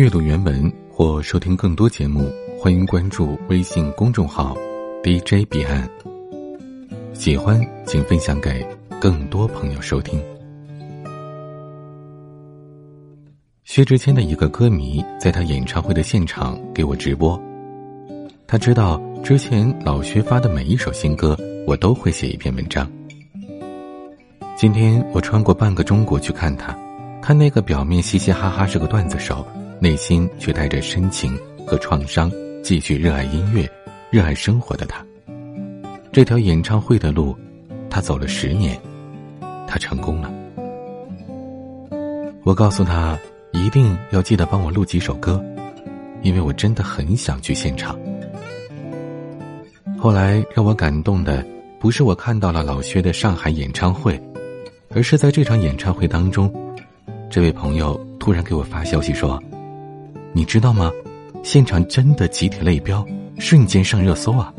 阅读原文或收听更多节目，欢迎关注微信公众号 DJ 彼岸。喜欢请分享给更多朋友收听。薛之谦的一个歌迷在他演唱会的现场给我直播，他知道之前老薛发的每一首新歌，我都会写一篇文章。今天我穿过半个中国去看他，看那个表面嘻嘻哈哈是个段子手。内心却带着深情和创伤，继续热爱音乐、热爱生活的他。这条演唱会的路，他走了十年，他成功了。我告诉他，一定要记得帮我录几首歌，因为我真的很想去现场。后来让我感动的，不是我看到了老薛的上海演唱会，而是在这场演唱会当中，这位朋友突然给我发消息说。你知道吗？现场真的集体泪飙，瞬间上热搜啊！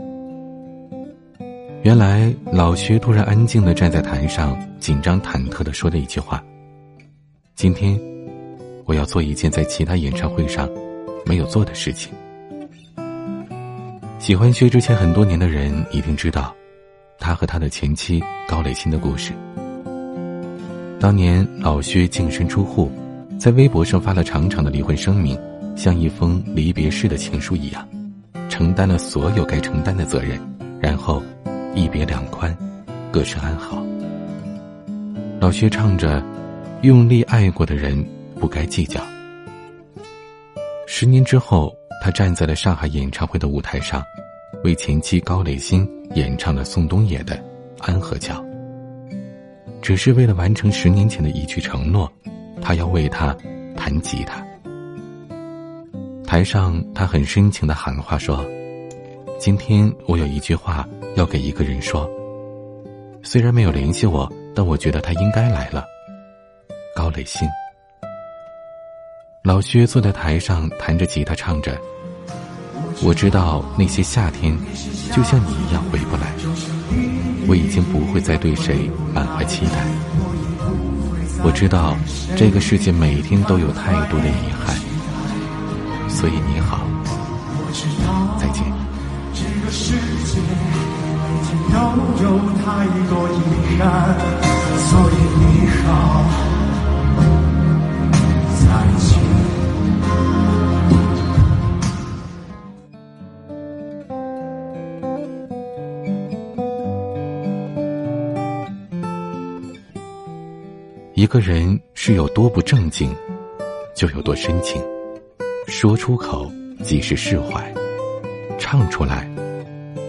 原来老薛突然安静的站在台上，紧张忐忑的说了一句话：“今天我要做一件在其他演唱会上没有做的事情。”喜欢薛之谦很多年的人一定知道，他和他的前妻高磊鑫的故事。当年老薛净身出户，在微博上发了长长的离婚声明。像一封离别式的情书一样，承担了所有该承担的责任，然后一别两宽，各是安好。老薛唱着：“用力爱过的人不该计较。”十年之后，他站在了上海演唱会的舞台上，为前妻高磊鑫演唱了宋冬野的《安河桥》。只是为了完成十年前的一句承诺，他要为他弹吉他。台上，他很深情的喊话说：“今天我有一句话要给一个人说。虽然没有联系我，但我觉得他应该来了。”高磊鑫。老薛坐在台上弹着吉他唱着：“我知道那些夏天，就像你一样回不来。我已经不会再对谁满怀期待。我知道这个世界每天都有太多的遗憾。”所以你好，再见。这个世界都有太多遗憾，所以你好，再见。一个人是有多不正经，就有多深情。说出口即是释怀，唱出来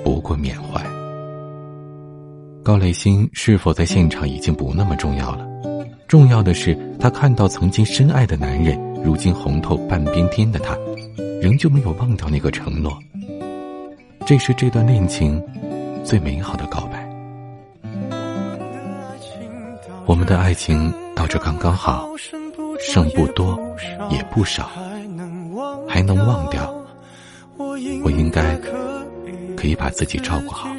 不过缅怀。高磊鑫是否在现场已经不那么重要了，重要的是他看到曾经深爱的男人，如今红透半边天的他，仍旧没有忘掉那个承诺。这是这段恋情最美好的告白。我们的爱情到这刚刚好，剩不多也不少。还能忘掉，我应该可以把自己照顾好。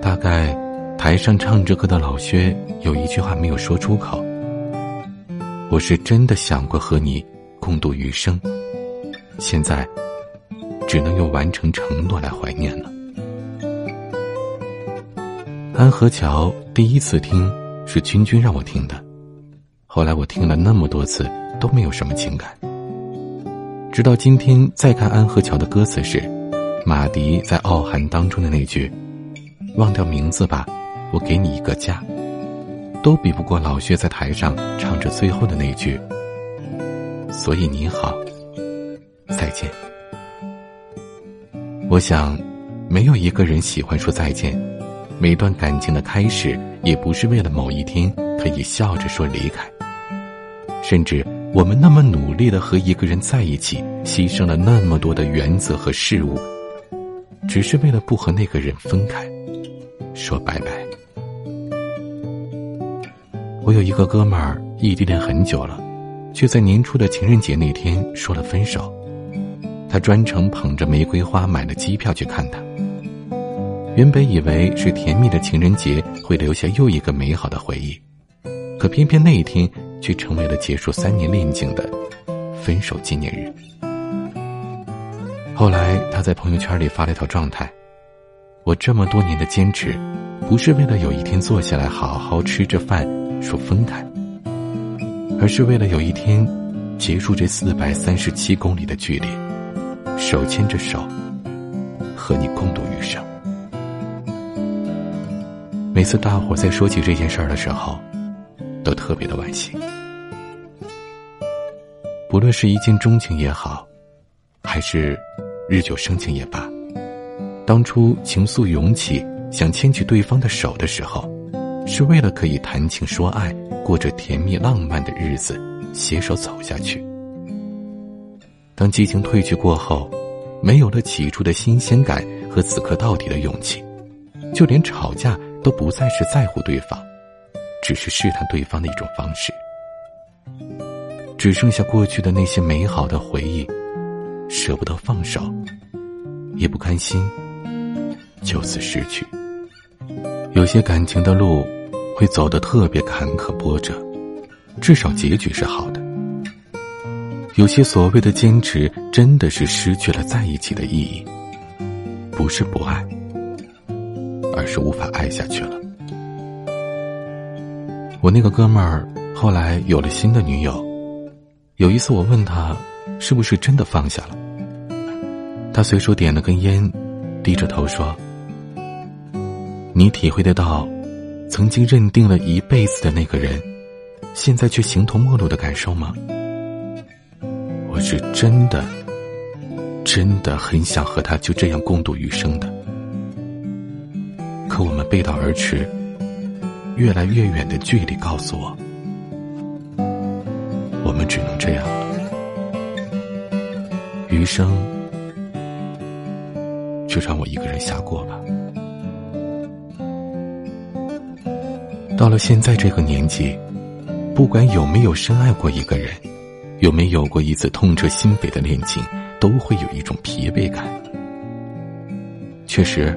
大概台上唱着歌的老薛有一句话没有说出口。我是真的想过和你共度余生，现在只能用完成承诺来怀念了。安河桥第一次听是君君让我听的，后来我听了那么多次都没有什么情感。直到今天再看安河桥的歌词时，马迪在《傲寒》当中的那句“忘掉名字吧，我给你一个家”，都比不过老薛在台上唱着最后的那句“所以你好，再见”。我想，没有一个人喜欢说再见。每段感情的开始，也不是为了某一天可以笑着说离开，甚至。我们那么努力的和一个人在一起，牺牲了那么多的原则和事物，只是为了不和那个人分开，说拜拜。我有一个哥们儿，异地恋很久了，却在年初的情人节那天说了分手。他专程捧着玫瑰花买了机票去看他。原本以为是甜蜜的情人节会留下又一个美好的回忆，可偏偏那一天。却成为了结束三年恋情的分手纪念日。后来他在朋友圈里发了一条状态：“我这么多年的坚持，不是为了有一天坐下来好好吃着饭说分开，而是为了有一天结束这四百三十七公里的距离，手牵着手和你共度余生。”每次大伙在说起这件事儿的时候，都特别的惋惜。不论是一见钟情也好，还是日久生情也罢，当初情愫涌起，想牵起对方的手的时候，是为了可以谈情说爱，过着甜蜜浪漫的日子，携手走下去。当激情褪去过后，没有了起初的新鲜感和死磕到底的勇气，就连吵架。都不再是在乎对方，只是试探对方的一种方式。只剩下过去的那些美好的回忆，舍不得放手，也不甘心就此失去。有些感情的路会走得特别坎坷波折，至少结局是好的。有些所谓的坚持，真的是失去了在一起的意义，不是不爱。而是无法爱下去了。我那个哥们儿后来有了新的女友，有一次我问他，是不是真的放下了？他随手点了根烟，低着头说：“你体会得到，曾经认定了一辈子的那个人，现在却形同陌路的感受吗？”我是真的，真的很想和他就这样共度余生的。可我们背道而驰，越来越远的距离告诉我，我们只能这样了。余生就让我一个人瞎过吧。到了现在这个年纪，不管有没有深爱过一个人，有没有过一次痛彻心扉的恋情，都会有一种疲惫感。确实。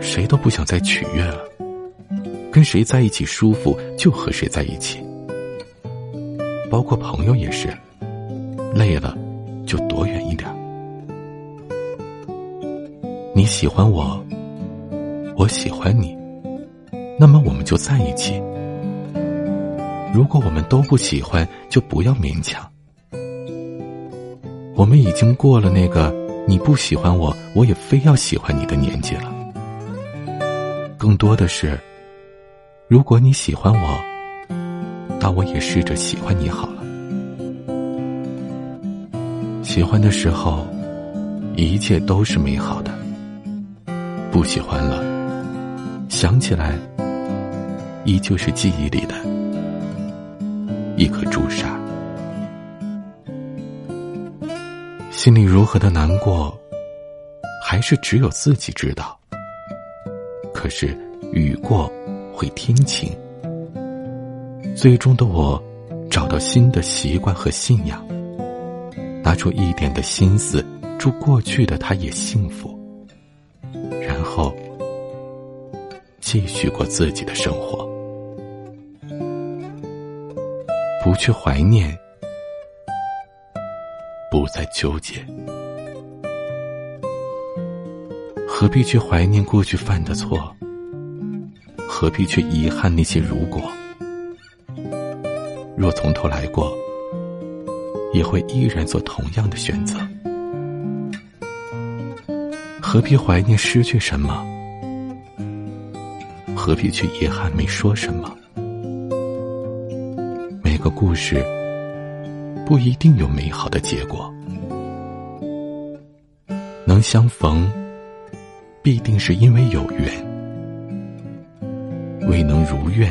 谁都不想再取悦了，跟谁在一起舒服就和谁在一起，包括朋友也是，累了就躲远一点。你喜欢我，我喜欢你，那么我们就在一起。如果我们都不喜欢，就不要勉强。我们已经过了那个你不喜欢我，我也非要喜欢你的年纪了。更多的是，如果你喜欢我，那我也试着喜欢你好了。喜欢的时候，一切都是美好的；不喜欢了，想起来，依旧是记忆里的一颗朱砂。心里如何的难过，还是只有自己知道。可是雨过会天晴，最终的我找到新的习惯和信仰，拿出一点的心思，祝过去的他也幸福，然后继续过自己的生活，不去怀念，不再纠结。何必去怀念过去犯的错？何必去遗憾那些如果？若从头来过，也会依然做同样的选择。何必怀念失去什么？何必去遗憾没说什么？每个故事不一定有美好的结果，能相逢。必定是因为有缘，未能如愿，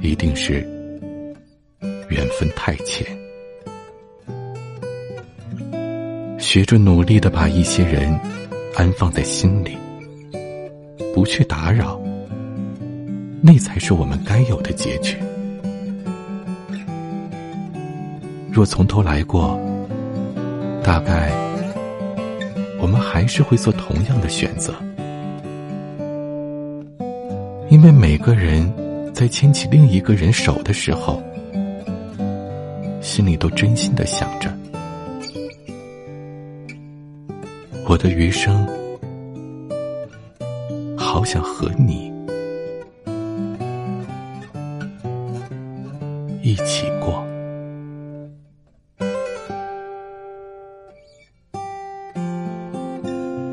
一定是缘分太浅。学着努力的把一些人安放在心里，不去打扰，那才是我们该有的结局。若从头来过，大概。我们还是会做同样的选择，因为每个人在牵起另一个人手的时候，心里都真心的想着，我的余生，好想和你一起过。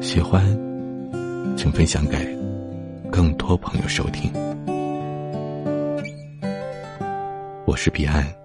喜欢，请分享给朋友收听。我是彼岸。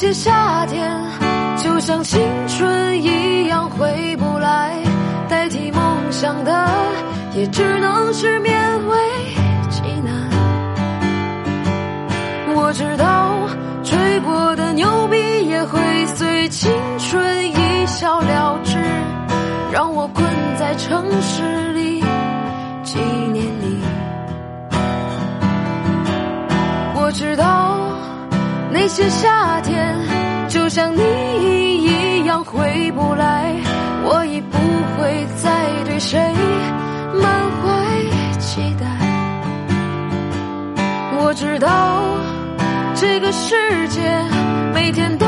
些夏天，就像青春一样回不来。代替梦想的，也只能是勉为其难。我知道，吹过的牛逼也会随青春一笑了之，让我困在城市里纪念你。我知道。那些夏天，就像你一样回不来，我已不会再对谁满怀期待。我知道这个世界每天都